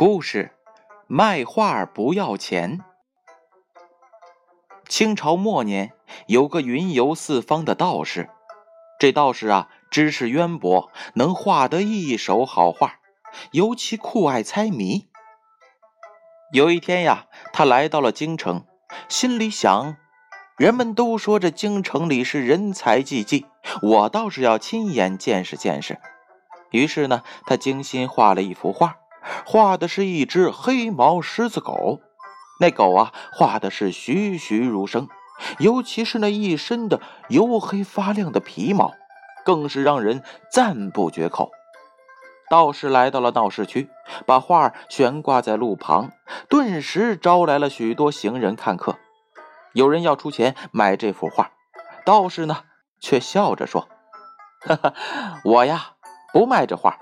故事：卖画不要钱。清朝末年，有个云游四方的道士。这道士啊，知识渊博，能画得一手好画，尤其酷爱猜谜。有一天呀，他来到了京城，心里想：人们都说这京城里是人才济济，我倒是要亲眼见识见识。于是呢，他精心画了一幅画。画的是一只黑毛狮子狗，那狗啊，画的是栩栩如生，尤其是那一身的黝黑发亮的皮毛，更是让人赞不绝口。道士来到了闹市区，把画悬挂在路旁，顿时招来了许多行人看客。有人要出钱买这幅画，道士呢却笑着说：“哈哈，我呀不卖这画。”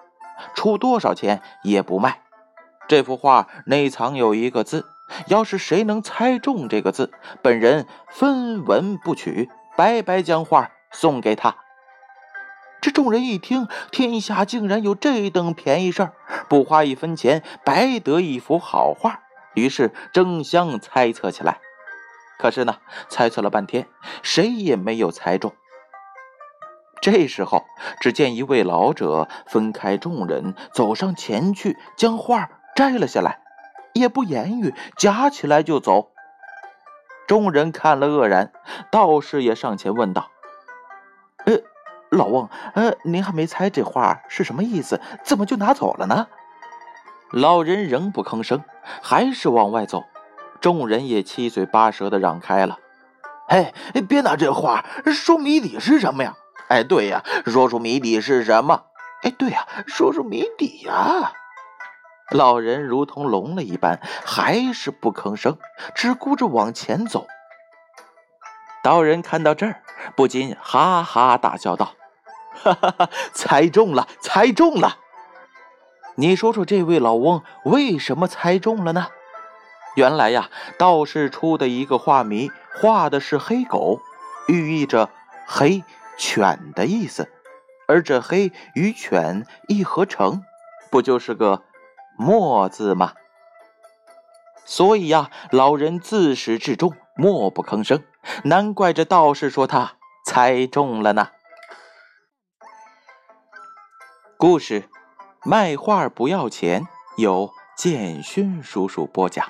出多少钱也不卖。这幅画内藏有一个字，要是谁能猜中这个字，本人分文不取，白白将画送给他。这众人一听，天下竟然有这等便宜事儿，不花一分钱白得一幅好画，于是争相猜测起来。可是呢，猜测了半天，谁也没有猜中。这时候，只见一位老者分开众人，走上前去，将画摘了下来，也不言语，夹起来就走。众人看了愕然，道士也上前问道：“呃，老翁，呃，您还没猜这画是什么意思，怎么就拿走了呢？”老人仍不吭声，还是往外走。众人也七嘴八舌的让开了。“嘿，别拿这画说谜底是什么呀？”哎，对呀，说出谜底是什么？哎，对呀，说出谜底呀！老人如同聋了一般，还是不吭声，只顾着往前走。道人看到这儿，不禁哈哈大笑道：“哈哈哈，猜中了，猜中了！你说说，这位老翁为什么猜中了呢？原来呀，道士出的一个画谜，画的是黑狗，寓意着黑。”犬的意思，而这黑与犬一合成，不就是个墨字吗？所以呀，老人自始至终默不吭声，难怪这道士说他猜中了呢。故事，卖画不要钱，由建勋叔叔播讲。